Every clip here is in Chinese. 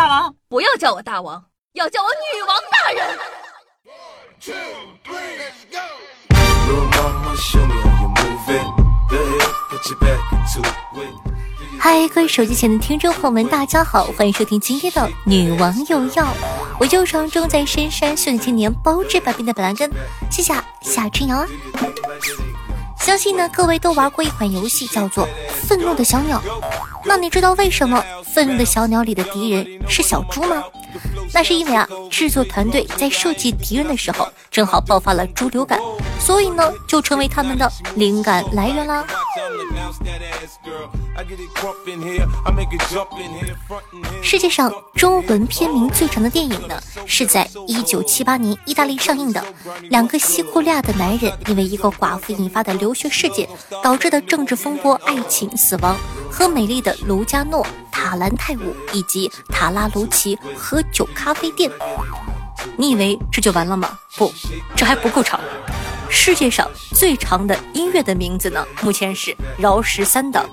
大王？不要叫我大王，要叫我女王大人。嗨，各位手机前的听众朋友们，大家好，欢迎收听今天的《女王有药》，我就是常正在深山训练青年包治百病的板蓝根，谢谢夏春瑶啊。相信呢，各位都玩过一款游戏，叫做《愤怒的小鸟》。那你知道为什么《愤怒的小鸟》里的敌人是小猪吗？那是因为啊，制作团队在设计敌人的时候，正好爆发了猪流感，所以呢，就成为他们的灵感来源啦。世界上中文片名最长的电影呢，是在一九七八年意大利上映的。两个西库利亚的男人因为一个寡妇引发的流血事件导致的政治风波、爱情、死亡和美丽的卢加诺塔兰泰舞以及塔拉卢奇喝酒咖啡店。你以为这就完了吗？不，这还不够长。世界上最长的音乐的名字呢，目前是饶十三的。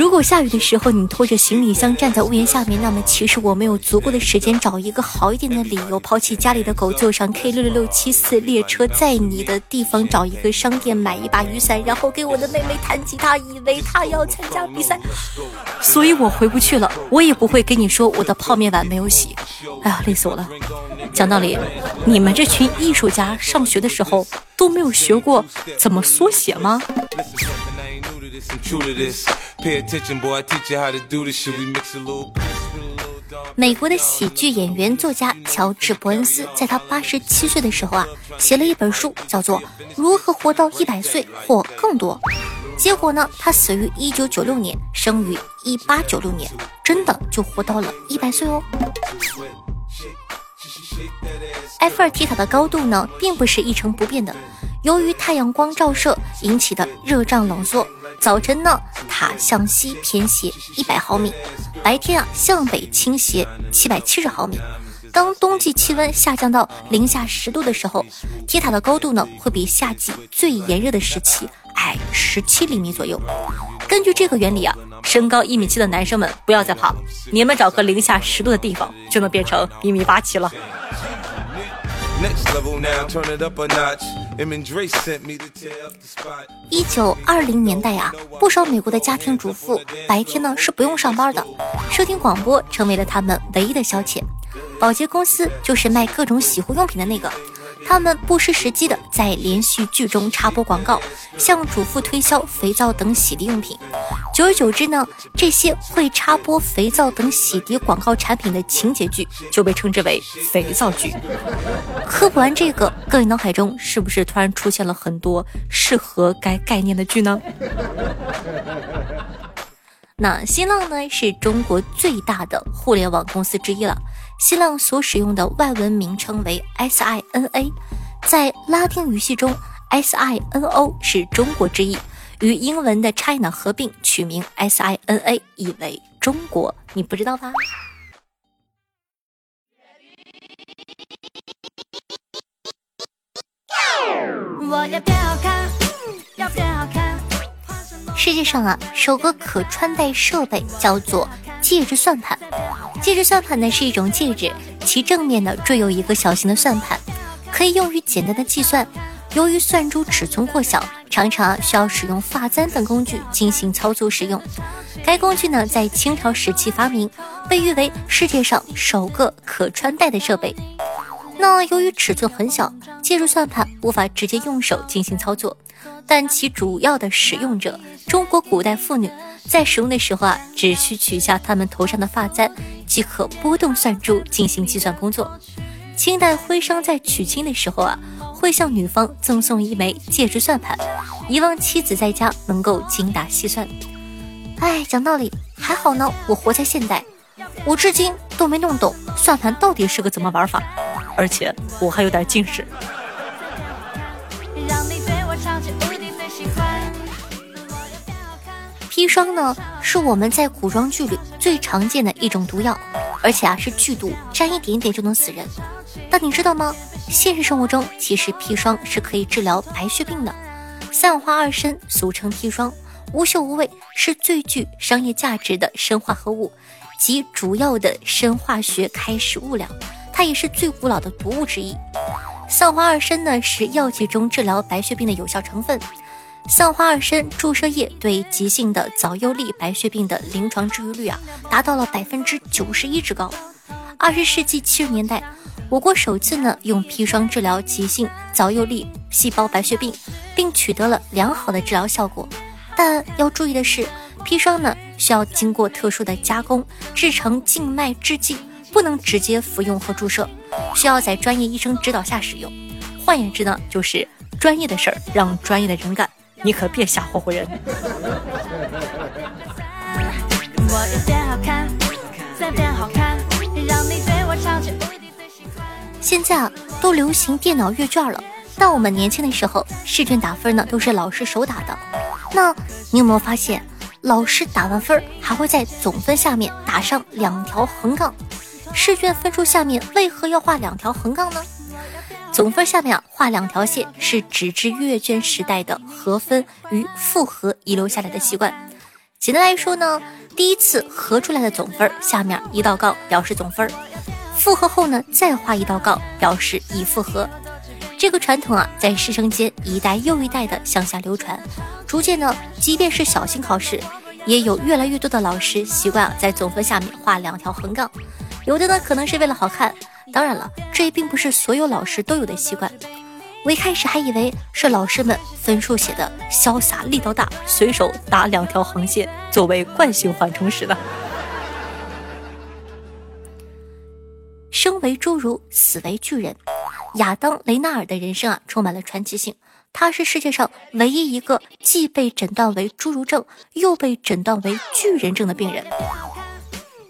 如果下雨的时候你拖着行李箱站在屋檐下面，那么其实我没有足够的时间找一个好一点的理由，抛弃家里的狗，坐上 K 六六六七四列车，在你的地方找一个商店买一把雨伞，然后给我的妹妹弹吉他，以为她要参加比赛，所以我回不去了。我也不会跟你说我的泡面碗没有洗。哎呀，累死我了！讲道理，你们这群艺术家上学的时候都没有学过怎么缩写吗？美国的喜剧演员、作家乔治·伯恩斯，在他八十七岁的时候啊，写了一本书，叫做《如何活到一百岁或更多》。结果呢，他死于一九九六年，生于一八九六年，真的就活到了一百岁哦。埃菲尔铁塔的高度呢，并不是一成不变的，由于太阳光照射引起的热胀冷缩。早晨呢，塔向西偏斜一百毫米，白天啊向北倾斜七百七十毫米。当冬季气温下降到零下十度的时候，铁塔的高度呢会比夏季最炎热的时期矮十七厘米左右。根据这个原理啊，身高一米七的男生们不要再怕了，你们找个零下十度的地方就能变成一米八七了。Next level now. Turn it up a notch. M and dre sent me to tear up the spot. 一九二零年代啊，不少美国的家庭主妇白天呢是不用上班的，收听广播成为了他们唯一的消遣。保洁公司就是卖各种洗护用品的那个，他们不失时机的在连续剧中插播广告，向主妇推销肥皂等洗涤用品。久而久之呢，这些会插播肥皂等洗涤广告产品的情节剧就被称之为肥皂剧。科普完这个，各位脑海中是不是突然出现了很多适合该概念的剧呢？那新浪呢，是中国最大的互联网公司之一了。新浪所使用的外文名称为 SINA，在拉丁语系中，SINO 是中国之意，与英文的 China 合并取名 SINA，意为中国。你不知道吧？我要变好看，要变好看。世界上啊，首个可穿戴设备叫做戒指算盘。戒指算盘呢是一种戒指，其正面呢缀有一个小型的算盘，可以用于简单的计算。由于算珠尺寸过小，常常需要使用发簪等工具进行操作使用。该工具呢在清朝时期发明，被誉为世界上首个可穿戴的设备。那由于尺寸很小，戒指算盘无法直接用手进行操作，但其主要的使用者——中国古代妇女。在使用的时候啊，只需取下他们头上的发簪，即可拨动算珠进行计算工作。清代徽商在娶亲的时候啊，会向女方赠送一枚戒指算盘，以望妻子在家能够精打细算。哎，讲道理，还好呢，我活在现代，我至今都没弄懂算盘到底是个怎么玩法，而且我还有点近视。砒霜呢，是我们在古装剧里最常见的一种毒药，而且啊是剧毒，沾一点点就能死人。但你知道吗？现实生活中，其实砒霜是可以治疗白血病的。三氧化二砷，俗称砒霜，无嗅无味，是最具商业价值的砷化合物，及主要的砷化学开始物料，它也是最古老的毒物之一。桑花二砷呢是药剂中治疗白血病的有效成分。桑花二参注射液对急性的早幼粒白血病的临床治愈率啊达到了百分之九十一之高。二十世纪七十年代，我国首次呢用砒霜治疗急性早幼粒细胞白血病，并取得了良好的治疗效果。但要注意的是，砒霜呢需要经过特殊的加工，制成静脉制剂，不能直接服用和注射，需要在专业医生指导下使用。换言之呢，就是专业的事儿让专业的人干，你可别吓霍霍人。现在啊，都流行电脑阅卷了，但我们年轻的时候，试卷打分呢都是老师手打的。那你有没有发现，老师打完分还会在总分下面打上两条横杠？试卷分数下面为何要画两条横杠呢？总分下面啊画两条线，是纸质阅卷时代的合分与复合遗留下来的习惯。简单来说呢，第一次合出来的总分下面一道杠表示总分，复合后呢再画一道杠表示已复合。这个传统啊，在师生间一代又一代的向下流传，逐渐呢，即便是小型考试，也有越来越多的老师习惯啊在总分下面画两条横杠，有的呢可能是为了好看，当然了，这也并不是所有老师都有的习惯。我一开始还以为是老师们分数写的潇洒力道大，随手打两条横线作为惯性缓冲时呢。生为侏儒，死为巨人。亚当·雷纳尔的人生啊，充满了传奇性。他是世界上唯一一个既被诊断为侏儒症，又被诊断为巨人症的病人。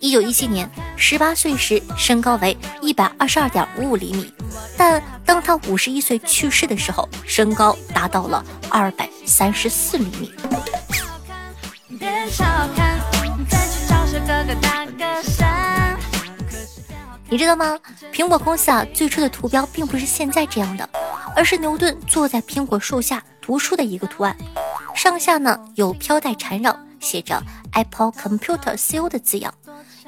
一九一七年，十八岁时身高为一百二十二点五五厘米，但当他五十一岁去世的时候，身高达到了二百三十四厘米。你知道吗？苹果公司啊，最初的图标并不是现在这样的，而是牛顿坐在苹果树下读书的一个图案，上下呢有飘带缠绕，写着 Apple Computer CO 的字样，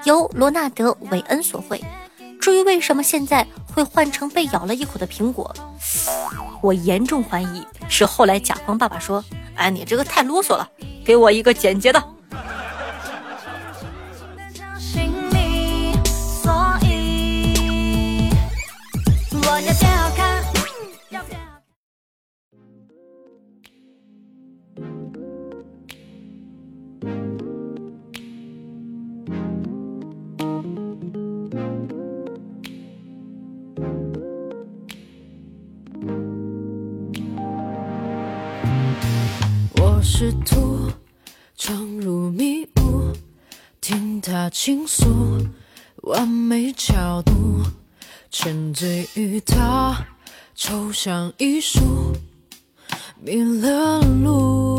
由罗纳德·韦恩所绘。至于为什么现在会换成被咬了一口的苹果，我严重怀疑是后来甲方爸爸说：“哎，你这个太啰嗦了，给我一个简洁的。”试图闯入迷雾，听他倾诉，完美角度，沉醉于他抽象艺术，迷了路。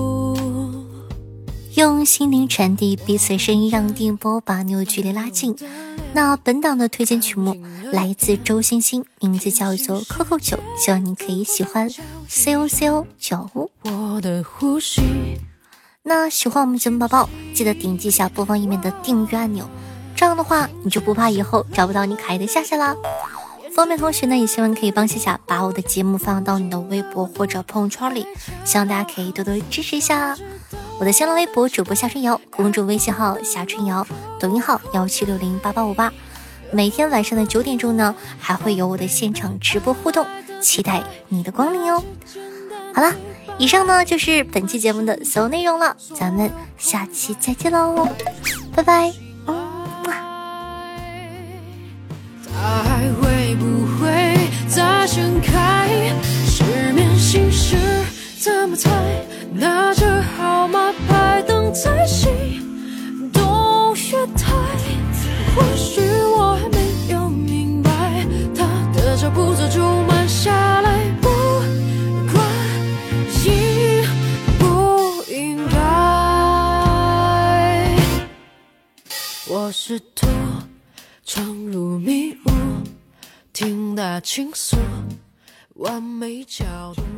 用心灵传递彼此声音，让电波把你我距离拉近。那本档的推荐曲目来自周星星，名字叫做《Coco 九》，希望你可以喜欢。C O C O 九。我的呼吸。那喜欢我们节目宝宝，记得点击一下播放页面的订阅按钮，这样的话你就不怕以后找不到你可爱的夏夏啦。方便同学呢，也希望可以帮夏夏把我的节目放到你的微博或者朋友圈里，希望大家可以多多支持一下。我的新浪微博主播夏春瑶，公众微信号夏春瑶，抖音号幺七六零八八五八。每天晚上的九点钟呢，还会有我的现场直播互动，期待你的光临哦。好了，以上呢就是本期节目的所有内容了，咱们下期再见喽，拜拜。试图闯入迷雾，听他倾诉，完美角度。